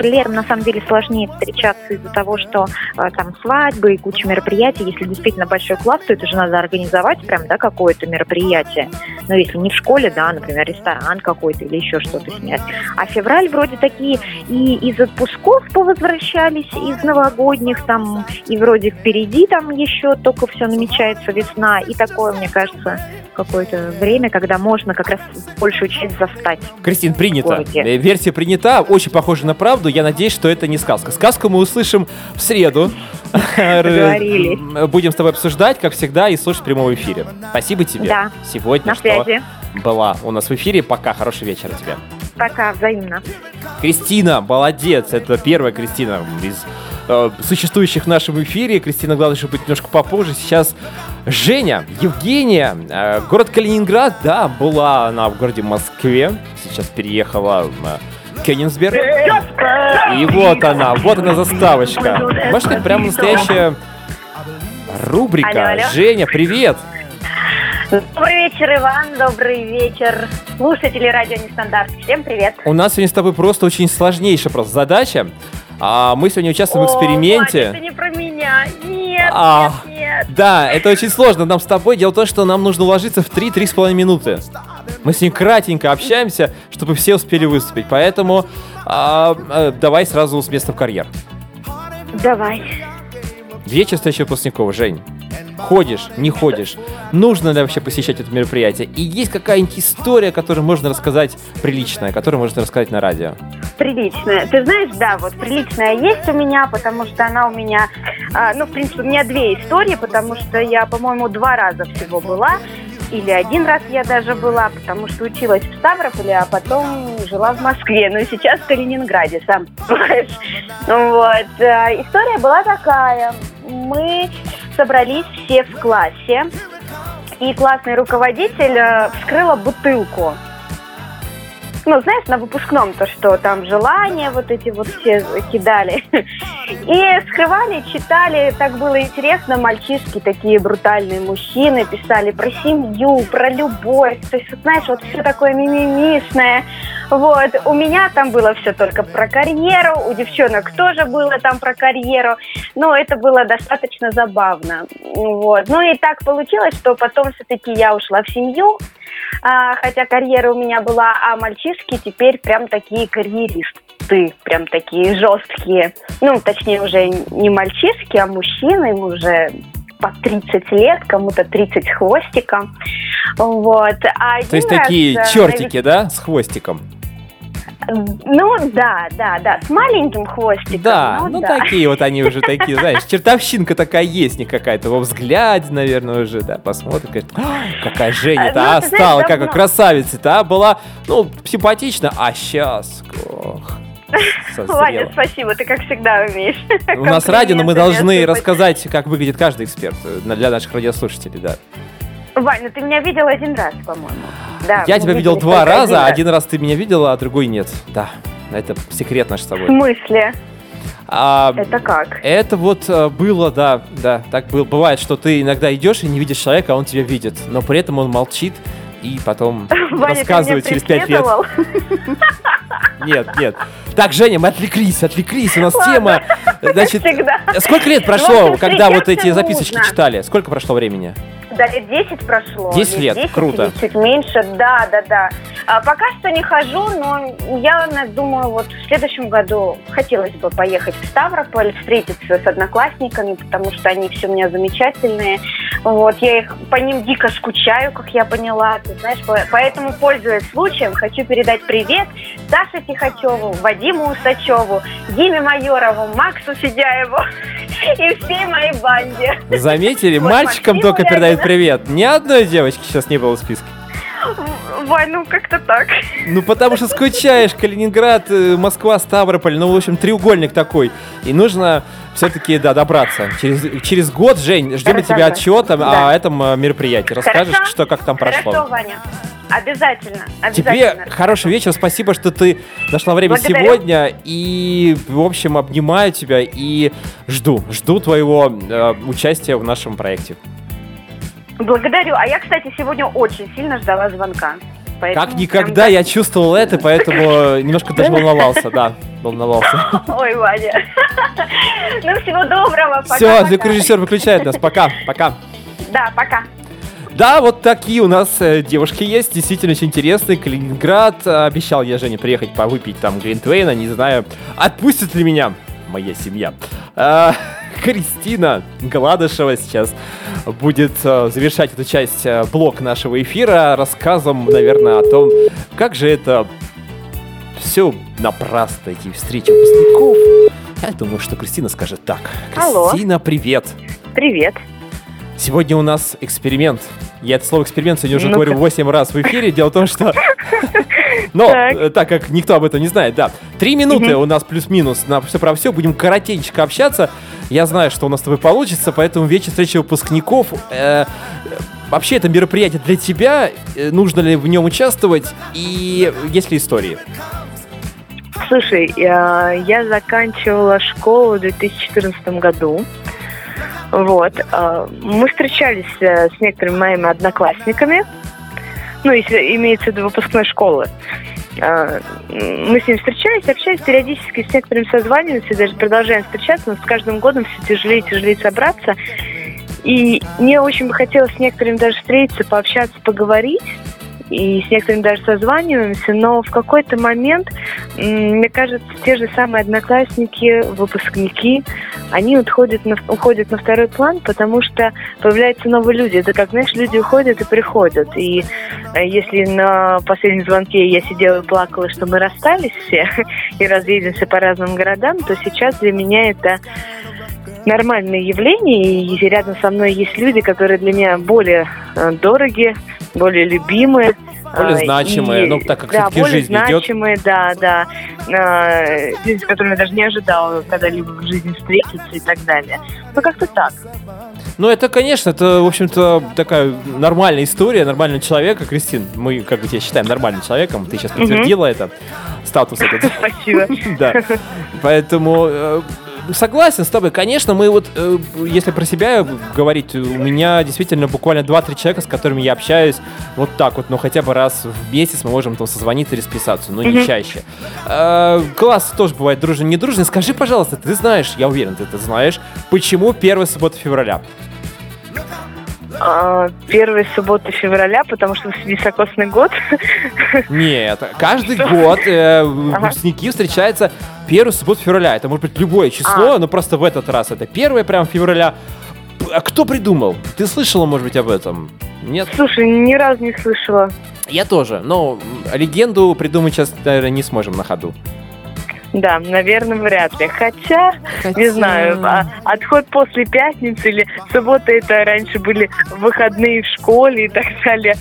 Летом на самом деле сложнее встречаться из-за того, что э, там свадьбы и куча мероприятий. Если действительно большой класс, то это же надо организовать прям, да, какое-то мероприятие. Но если не в школе, да, например, ресторан какой-то или еще что-то снять. А февраль вроде такие и из отпусков повозвращались, из новогодних там, и вроде впереди там еще только все намечается весна. И такое, мне кажется, какое-то время, когда можно как раз большую часть застать. Кристин, принято. Э, Версия принята, очень похожа на правду. Я надеюсь, что это не сказка. Сказку мы услышим в среду. Договорились. Будем с тобой обсуждать, как всегда, и слушать в прямом эфире. Спасибо тебе Да. сегодня, На что связи. была у нас в эфире. Пока, хороший вечер тебе. Пока, взаимно. Кристина, молодец. Это первая Кристина из э, существующих в нашем эфире. Кристина, чтобы быть немножко попозже. Сейчас Женя, Евгения, э, город Калининград, да, была она в городе Москве. Сейчас переехала в э, Кенигсберг. И вот она, вот она заставочка. Может, это прям настоящая рубрика. Алло, алло. Женя, привет! Добрый вечер, Иван. Добрый вечер, слушатели радио Нестандарт. Всем привет. У нас сегодня с тобой просто очень сложнейшая просто задача. А мы сегодня участвуем в О, эксперименте. Ваня, это не про меня. Нет, А, нет, нет. Да, это очень сложно нам с тобой. Дело в том, что нам нужно уложиться в 3-3,5 минуты. Мы с ним кратенько общаемся, чтобы все успели выступить. Поэтому а, а, давай сразу с места в карьер. Давай. Вечер встречи выпускников, Жень. Ходишь, не ходишь. Нужно ли вообще посещать это мероприятие? И есть какая-нибудь история, которую можно рассказать приличная, которую можно рассказать на радио? Приличная. Ты знаешь, да, вот приличная есть у меня, потому что она у меня, а, ну, в принципе, у меня две истории, потому что я, по-моему, два раза всего была. Или один раз я даже была, потому что училась в Ставрополе, а потом жила в Москве. Ну и сейчас в Калининграде, сам понимаешь. Вот. А, История была такая. Мы собрались все в классе, и классный руководитель э, вскрыла бутылку. Ну, знаешь, на выпускном то, что там желания вот эти вот все кидали. И скрывали, читали, так было интересно, мальчишки такие брутальные мужчины писали про семью, про любовь, то есть, вот, знаешь, вот все такое мимимишное. Вот, у меня там было все только про карьеру, у девчонок тоже было там про карьеру, но это было достаточно забавно. Вот. Ну и так получилось, что потом все-таки я ушла в семью, хотя карьера у меня была, а мальчишки теперь прям такие карьеристы, прям такие жесткие. Ну, точнее, уже не мальчишки, а мужчины, им уже по 30 лет, кому-то 30 с хвостиком. Вот. А То есть раз, такие э, чертики, да, с хвостиком? Ну, да, да, да, с маленьким хвостиком. Да, ну, ну да. такие вот они уже такие, знаешь, чертовщинка такая есть, не какая-то во взгляде, наверное, уже, да, посмотрит, говорит, «А, какая Женя-то, Ну, а, стала, как давно. красавица-то, а, была, ну, симпатична, а сейчас, ох, Ваня, спасибо, ты как всегда умеешь. У нас радио, но мы должны рассказать, как выглядит каждый эксперт э, для наших радиослушателей, да. Вань, ну ты меня видел один раз, по-моему. Да, Я тебя видел два раза, раз. один раз ты меня видела, а другой нет, да. Это секрет наш с В тобой. смысле? А, Это как? Это вот э, было, да, да, так было. Бывает, что ты иногда идешь и не видишь человека, а он тебя видит, но при этом он молчит и потом Ваня, рассказывает через пять лет. Нет, нет. Так, Женя, мы отвлеклись, отвлеклись. У нас тема. Значит, Всегда. сколько лет прошло, в когда вот эти записочки нужно. читали? Сколько прошло времени? Да, лет 10 прошло. 10 лет, круто. или чуть меньше, да, да, да. А, пока что не хожу, но я думаю, вот в следующем году хотелось бы поехать в Ставрополь, встретиться с одноклассниками, потому что они все у меня замечательные. Вот, я их по ним дико скучаю, как я поняла, ты знаешь, по- поэтому, пользуясь случаем, хочу передать привет Саше Тихачеву, Вадиму Усачеву, Диме Майорову, Максу Федяеву и всей моей банде. Заметили? Мальчикам только передают. Привет. Ни одной девочки сейчас не было в списке. Вань, ну как-то так. Ну, потому что скучаешь, Калининград, э, Москва, Ставрополь, ну, в общем, треугольник такой. И нужно все-таки, да, добраться. Через, через год, Жень, ждем от тебя Рассказывай. отчет о, Да. о этом э, мероприятии. Расскажешь, Хорошо? что, как там прошло. Хорошо, Ваня. Обязательно, Тебе обязательно. хороший вечер, спасибо, что ты нашла время Благодарю. сегодня. И, в общем, обнимаю тебя и жду, жду твоего э, участия в нашем проекте. Благодарю. А я, кстати, сегодня очень сильно ждала звонка. Поэтому Как никогда я чувствовал это, поэтому немножко даже волновался, да, волновался. прям- Ой, Ваня. Ну, всего доброго. Пока, Все, звукорежиссер выключает нас. Пока, пока. Да, пока. Да, вот такие у нас э, девушки есть, действительно очень интересные. Калининград. Э, Обещал я Жене приехать повыпить там Глинтвейна, не знаю, отпустит ли меня моя семья. Кристина Гладышева сейчас будет э, завершать эту часть э, блок нашего эфира рассказом, наверное, о том, как же это все напрасно, эти встречи выпускников. Я думаю, что Кристина скажет так. Алло. Кристина, привет. Привет. Сегодня у нас эксперимент. Я это слово эксперимент сегодня уже Ну-ка. говорю 8 раз в эфире. Дело в том, что... Но, э, так как никто об этом не знает, да. Три минуты у нас плюс-минус на все про все. Будем коротенько общаться. Я знаю, что у нас с тобой получится, поэтому вечер встречи выпускников. э, Вообще, это мероприятие для тебя. Э, Нужно ли в нем участвовать? И есть ли истории? Слушай, я, я заканчивала школу в 2014 году. Вот. Мы встречались с некоторыми моими одноклассниками. Ну, если имеется в виду выпускной школы. А, Мы с ними встречались, общались периодически, с некоторыми созваниваемся, даже продолжаем встречаться, но с каждым годом все тяжелее и тяжелее собраться. И мне очень бы хотелось с некоторыми даже встретиться, пообщаться, поговорить. И с некоторыми даже созваниваемся, но в какой-то момент, мне кажется, те же самые одноклассники, выпускники, они уходят на, уходят на второй план, потому что появляются новые люди. Это как, знаешь, люди уходят и приходят. И э, если на последнем звонке я сидела и плакала, что мы расстались все и разъедемся по разным городам, то сейчас для меня это нормальное явление, и рядом со мной есть люди, которые для меня более э, дороги, более любимые. Более э, значимые, и- ну, так как да, всё-таки более жизнь значимые, да, да. Э, Люди, с которыми я даже не ожидала когда-либо в жизни встретиться и так далее. Ну, как-то так. Ну, это, конечно, это, в общем-то, такая нормальная история нормального человека. Кристин, мы, как бы тебя считаем нормальным человеком. Ты сейчас подтвердила это, статус этот. Спасибо. Да. Поэтому э, согласен с тобой. Конечно, мы вот, э, если про себя говорить, у меня действительно буквально 2-3 человека, с которыми я общаюсь вот так вот, но хотя бы раз в месяц мы можем там созвониться или списаться, но не Мгм. чаще. Э, Класс тоже бывает дружный, не дружный. Скажи, пожалуйста, ты знаешь, я уверен, ты это знаешь, почему первая суббота февраля? А, Первая суббота февраля, потому что високосный год. Нет, каждый год э, Ага. выпускники встречаются первую субботу февраля. Это может быть любое число, А. но просто в этот раз это первое прям февраля. А кто придумал? Ты слышала, может быть, об этом? Нет? Слушай, ни разу не слышала. Я тоже, но легенду придумать сейчас, наверное, не сможем на ходу. Да, наверное, вряд ли. Хотя, не знаю, а- отход после пятницы или суббота это раньше были выходные в школе и так далее.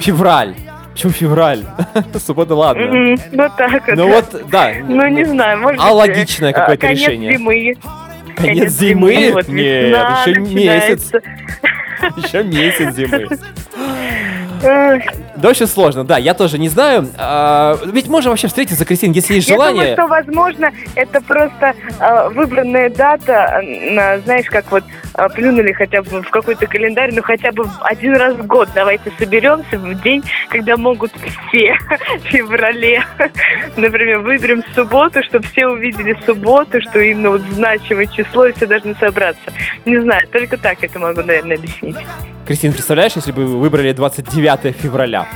Февраль. Почему февраль? Суббота, ладно. М, Ну так вот. Ну вот, да. Ну не знаю, может А быть, логичное э, какое-то конец решение. зимы. Конец зимы? вот Нет, весна еще месяц. начинается. Еще месяц зимы. Да, очень сложно, да, я тоже не знаю. А, ведь можно вообще встретиться, Кристин, если есть Я желание. думаю, что, возможно, это просто э, выбранная дата, на, знаешь, как вот э, плюнули хотя бы в какой-то календарь, ну хотя бы один раз в год давайте соберемся в день, когда могут все в феврале. Например, выберем субботу, чтобы все увидели субботу, что именно вот значимое число, и все должны собраться. Не знаю, только так это могу, наверное, объяснить. Кристин, представляешь, если бы вы выбрали 29 февраля?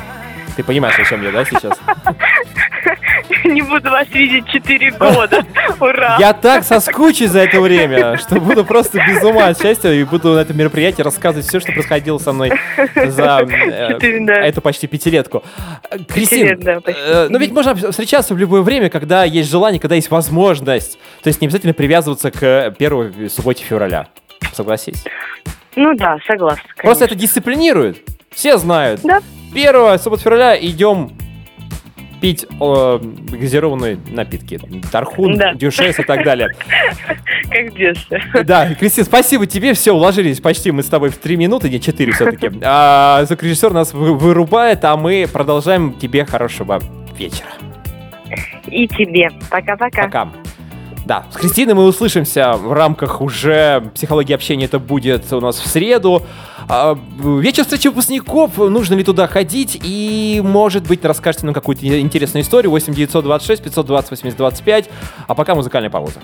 Ты понимаешь, о чем я, да, сейчас? Не буду вас видеть 4 года. Ура! Я так соскучусь за это время, что буду просто без ума от счастья и буду на этом мероприятии рассказывать все, что происходило со мной за э, да. эту почти пятилетку. Э, Кристин, лет, да, почти. э, ну ведь можно встречаться в любое время, когда есть желание, когда есть возможность. То есть не обязательно привязываться к первой субботе февраля. Согласись. Ну да, согласна. Просто это дисциплинирует. Все знают. Да. Первого суббота февраля идем пить э, газированные напитки. Тархун, Да. дюшес и так далее. Как в детстве. Да, Кристина, спасибо тебе. Все, уложились почти мы с тобой в три минуты, не четыре все-таки. А, звукорежиссер нас вы- вырубает, а мы продолжаем. Тебе хорошего вечера. И тебе. Пока-пока. Пока. Да, с Кристиной мы услышимся в рамках уже психологии общения. Это будет у нас в среду. А, Вечер встречи выпускников. Нужно ли туда ходить? И, может быть, расскажете нам какую-то интересную историю. 8 926 520 80 25. А пока музыкальная пауза.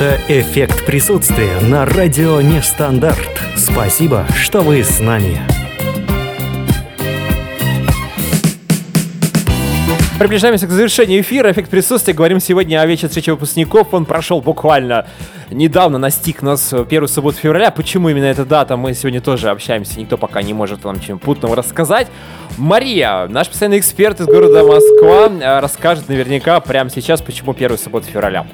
Это эффект присутствия на радио Нестандарт. Спасибо, что вы с нами. Приближаемся к завершению эфира. Эффект присутствия. Говорим сегодня о вечере встречи выпускников. Он прошел буквально недавно, настиг нас первую субботу февраля. Почему именно эта дата? Мы сегодня тоже общаемся. Никто пока не может нам чем путного рассказать. Мария, наш постоянный эксперт из города Москва, э, расскажет наверняка прямо сейчас, почему первая суббота февраля.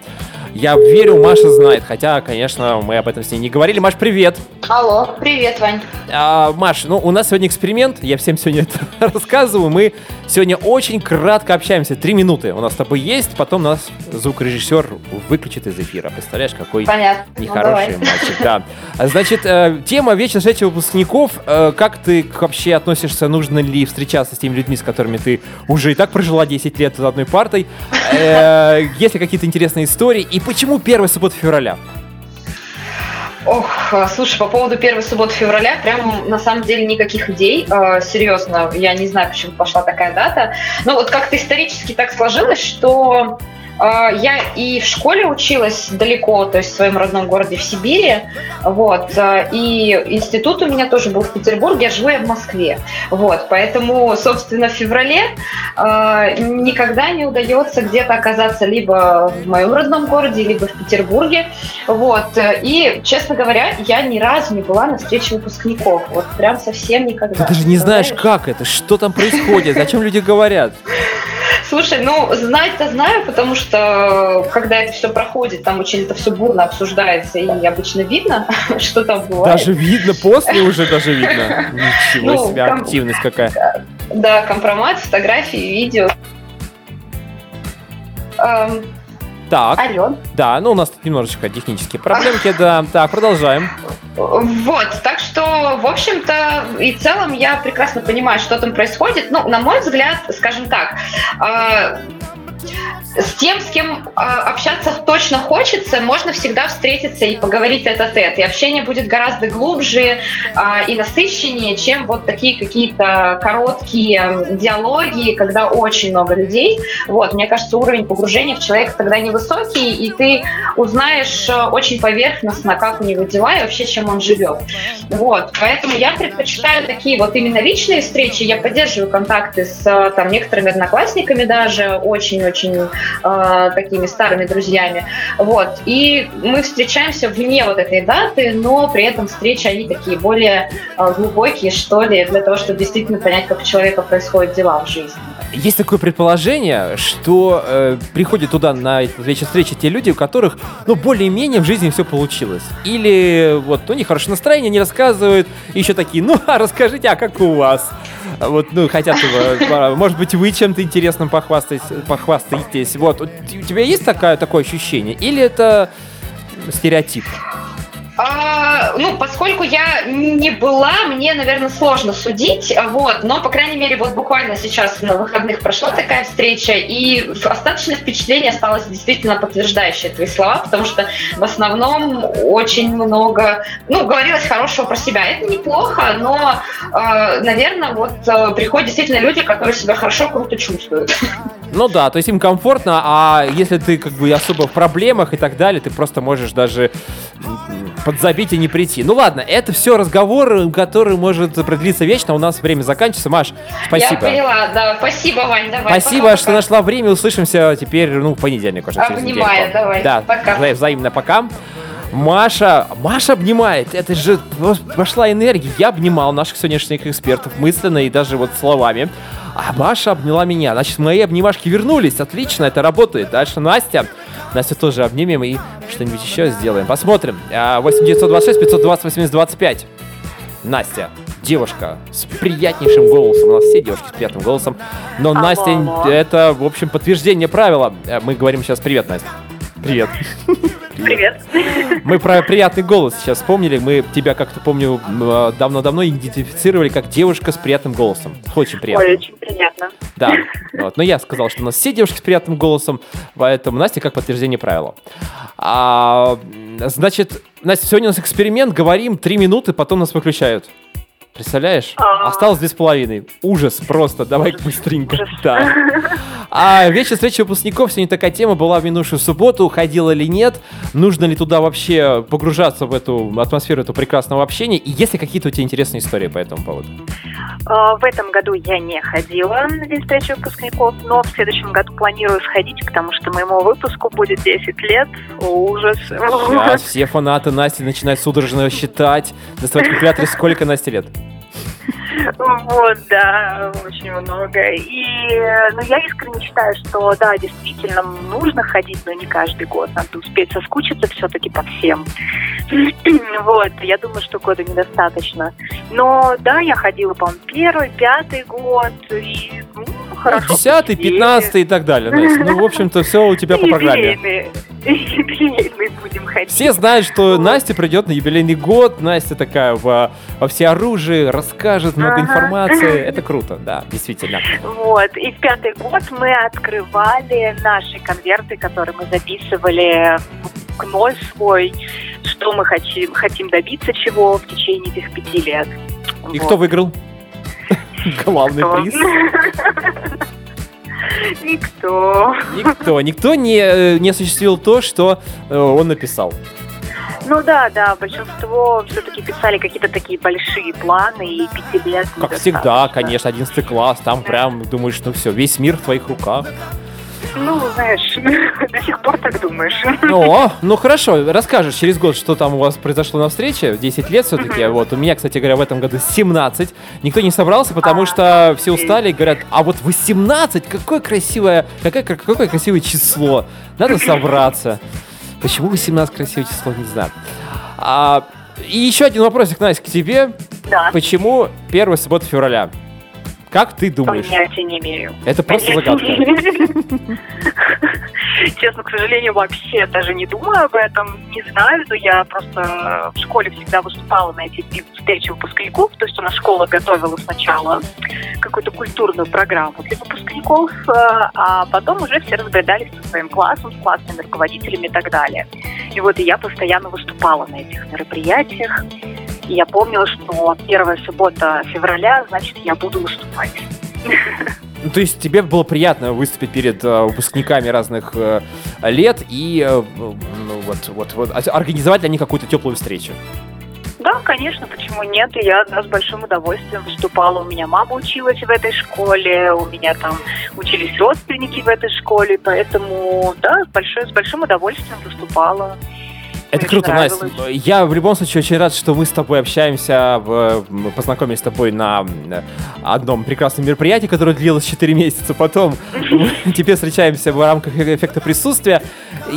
Я верю, Маша знает, хотя, конечно, мы об этом с ней не говорили. Маш, привет! Алло, привет, Вань. А, Маш, ну у нас сегодня эксперимент, я всем сегодня это рассказываю. Мы сегодня очень кратко общаемся, три минуты у нас с тобой есть, потом нас звукорежиссер выключит из эфира. Представляешь, какой Понятно. Ну, нехороший давай. мальчик, да. А, Значит, э, тема вечно встречи выпускников. Э, Как ты вообще относишься, нужно ли встречаться с теми людьми, с которыми ты уже и так прожила 10 лет за одной партой? Э, Есть ли какие-то интересные истории? И почему первая суббота февраля? Ох, э, слушай, по поводу первой субботы февраля, прям на самом деле никаких идей. Э, серьезно, я не знаю, почему пошла такая дата. Но вот как-то исторически так сложилось, что А, Я и в школе училась далеко, то есть в своем родном городе в Сибири. Вот. а, И институт у меня тоже был в Петербурге, а живу я в Москве. Вот. Поэтому, собственно, в феврале а, никогда не удается где-то оказаться либо в моем родном городе, либо в Петербурге. Вот. И, честно говоря, я ни разу не была на встрече выпускников. Вот прям совсем никогда. Ты даже не знаешь, как это, что там происходит, о чем люди говорят. Слушай, ну, знать-то знаю, потому что когда это все проходит, там очень это все бурно обсуждается, и обычно видно, что там бывает. Даже видно, после уже даже видно. Ничего Ну, себе, ком- активность какая. Да, компромат, фотографии, видео. Эм, Так, Алло. да, ну у нас тут немножечко технические проблемки, да. Так, продолжаем. Вот, так что, в общем-то, и в целом я прекрасно понимаю, что там происходит. Ну, на мой взгляд, скажем так, э, с тем, с кем э, общаться точно хочется, можно всегда встретиться и поговорить этот тет И общение будет гораздо глубже э, и насыщеннее, чем вот такие какие-то короткие диалоги, когда очень много людей. Вот, мне кажется, уровень погружения в человека тогда невысокий, и ты узнаешь э, очень поверхностно, как у него дела и вообще, чем он живет. Вот, поэтому я предпочитаю такие вот именно личные встречи. Я поддерживаю контакты с э, там некоторыми одноклассниками даже, очень-очень э, такими старыми друзьями. Вот, и мы встречаемся вне вот этой даты, но при этом встречи, они такие более э, глубокие, что ли, для того, чтобы действительно понять, как у человека происходят дела в жизни. Есть такое предположение, что э, приходят туда на встречу, встречи те люди, у которых, ну, более-менее в жизни все получилось. Или вот у них хорошее настроение, не рассказывают, еще такие, ну, а расскажите, а как у вас? Вот, ну, хотят, может быть, вы чем-то интересным похвастаетесь, похвастаетесь. Вот, у тебя есть такая, такое ощущение? Или это стереотип? А, ну, поскольку я не была, мне, наверное, сложно судить, вот, но, по крайней мере, вот буквально сейчас на выходных прошла такая встреча, и остаточное впечатление осталось действительно подтверждающее твои слова, потому что в основном очень много, ну, говорилось хорошего про себя. Это неплохо, но, э, наверное, вот э, приходят действительно люди, которые себя хорошо, круто чувствуют. Ну да, то есть им комфортно, а если ты как бы особо в проблемах и так далее, ты просто можешь даже подзабить и не прийти. Ну ладно, это все разговор, который может продлиться вечно. У нас время заканчивается. Маш, спасибо. Я поняла, да. Спасибо, Вань, давай. Спасибо, пока-пока. что нашла время. Услышимся теперь, ну, в понедельник уже. через Обнимаю, недельку. давай. Да, Пока. вза- взаимно пока. Маша, Маша обнимает. Это же пошла энергия. Я обнимал наших сегодняшних экспертов мысленно и даже вот словами. А Маша обняла меня. Значит, мои обнимашки вернулись. Отлично, это работает. Дальше Настя. Настю тоже обнимем и что-нибудь еще сделаем. Посмотрим. А, 8926 520 80 25. Настя, девушка с приятнейшим голосом. У нас все девушки с приятным голосом. Но Алло, Настя, алло. это, в общем, подтверждение правила. Э, Мы говорим сейчас привет, Настя. Привет. Привет. Мы про приятный голос сейчас вспомнили. Мы тебя, как-то помню, э, давно-давно идентифицировали как девушка с приятным голосом. Очень приятно. Ой, очень приятно. Да. Вот. Но я сказал, что у нас все девушки с приятным голосом, поэтому Настя как подтверждение правила. А, значит, Настя, сегодня у нас эксперимент, говорим три минуты, потом нас выключают. Представляешь? А. Осталось две с половиной. Ужас просто. Давай быстренько. Да. А вечер встречи выпускников сегодня такая тема была в минувшую субботу. Ходила или нет? Нужно ли туда вообще погружаться в эту атмосферу этого прекрасного общения? И есть ли какие-то у тебя интересные истории по этому поводу? А, В этом году я не ходила на день встречи выпускников, но в следующем году планирую сходить, потому что моему выпуску будет 10 лет. Ужас. Сейчас все фанаты Насти начинают судорожно считать. Доставать калькуляторы, сколько Насте лет? Вот, да, очень много. И, ну, я искренне считаю, что, да, действительно, нужно ходить, но не каждый год. Надо успеть соскучиться все-таки по всем. Вот, я думаю, что года недостаточно. Но, да, я ходила, по-моему, первый, пятый год, и, ну, хорошо. Десятый, пятнадцатый и так далее, Настя. Ну, в общем-то, все у тебя по программе. Будем ходить. Все знают, что Настя придет на юбилейный год. Настя такая во, во всеоружии, расскажет много Ага. информации. Это круто, да, действительно. Вот, и в пятый год мы открывали наши конверты, которые мы записывали в ноль свой, что мы хотим, хотим добиться чего в течение этих пяти лет. И кто выиграл? Главный приз. Никто. Никто, никто не, э, не осуществил то, что э, он написал. Ну да, да, большинство все-таки писали какие-то такие большие планы и пяти лет. Как всегда, конечно, 11 класс, там прям думаешь, ну все, весь мир в твоих руках. Ну, знаешь, до сих пор так думаешь. О, ну хорошо, расскажешь через год, что там у вас произошло на встрече, 10 лет все-таки, вот, у меня, кстати говоря, в этом году 17, никто не собрался, потому что все устали и говорят, а вот 18, какое красивое, какое, какое красивое число, надо собраться. Почему 18 красивое число, не знаю. А, и еще один вопросик, Настя, к тебе. Да. Почему первая суббота февраля? Как ты думаешь? Понятия не имею. Это просто загадка. Честно, к сожалению, вообще даже не думаю об этом. Не знаю, но я просто в школе всегда выступала на эти встречи выпускников. То есть у нас школа готовила сначала какую-то культурную программу для выпускников, э, а потом уже все разбредались со своим классом, с классными руководителями и так далее. И вот я постоянно выступала на этих мероприятиях. И я помнила, что первая суббота февраля, значит, я буду выступать. Ну, то есть тебе было приятно выступить перед э, выпускниками разных э, лет и э, ну, вот, вот, вот, а- организовать для них какую-то теплую встречу. Да, конечно, почему нет? И я да, с большим удовольствием выступала. У меня мама училась в этой школе, у меня там учились родственники в этой школе, поэтому, да, с, большой, с большим удовольствием выступала. Это круто, Настя. Я в любом случае очень рад, что мы с тобой общаемся, познакомились с тобой на э, одном прекрасном мероприятии, которое длилось 4 месяца. Потом теперь встречаемся в рамках эффекта присутствия.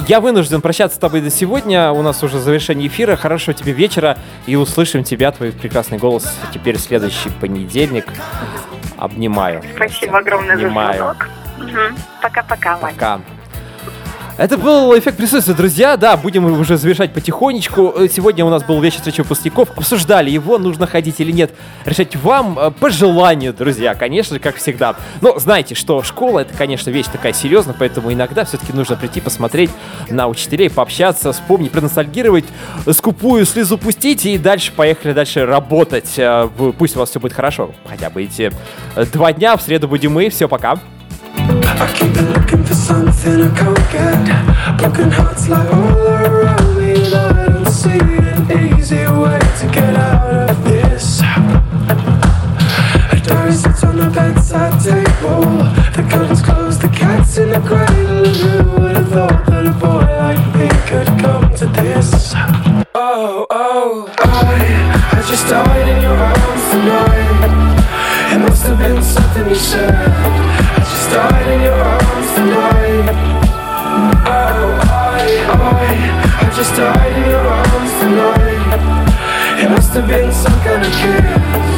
Я вынужден прощаться с тобой до сегодня. У нас уже завершение эфира. Хорошего тебе вечера. И услышим тебя, твой прекрасный голос, теперь следующий понедельник. Обнимаю. Спасибо огромное Обнимаю. за звонок. Мгм. Пока-пока, Вань. Пока. Это был эффект присутствия, друзья. Да, будем уже завершать потихонечку. Э, Сегодня у нас был вечер встречи выпускников. Обсуждали его, нужно ходить или нет. Решать вам э, по желанию, друзья, конечно же, как всегда. Но знаете, что школа это, конечно, вещь такая серьезная, поэтому иногда все-таки нужно прийти посмотреть на учителей, пообщаться, вспомнить, проностальгировать, скупую слезу пустить и дальше поехали дальше работать. Э, Пусть у вас все будет хорошо. Хотя бы эти два дня. В среду будем мы. Все, пока. I keep on looking for something I can't get. Broken hearts like all around me, and I don't see an easy way to get out of this. A diary sits on the bedside table. The curtains the cat's in the cradle. Who would have thought that a boy like me could come to this? Oh, oh, I, I just died in your arms tonight. It must have been something you said. Died in your arms tonight. Oh, I, I, I just died in your arms tonight. It must have been some kind of kiss.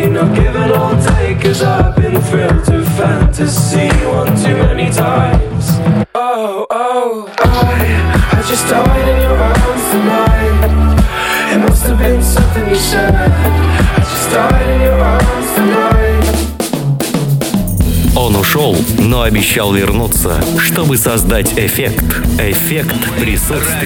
Proxy, not giving all take. Cause I've been thrilled to fantasy one too many times. Oh, oh, I, I just died in your arms tonight. It must have been something you said. I just died in your arms tonight. Он ушел, но обещал вернуться, чтобы создать эффект. Эффект присутствия.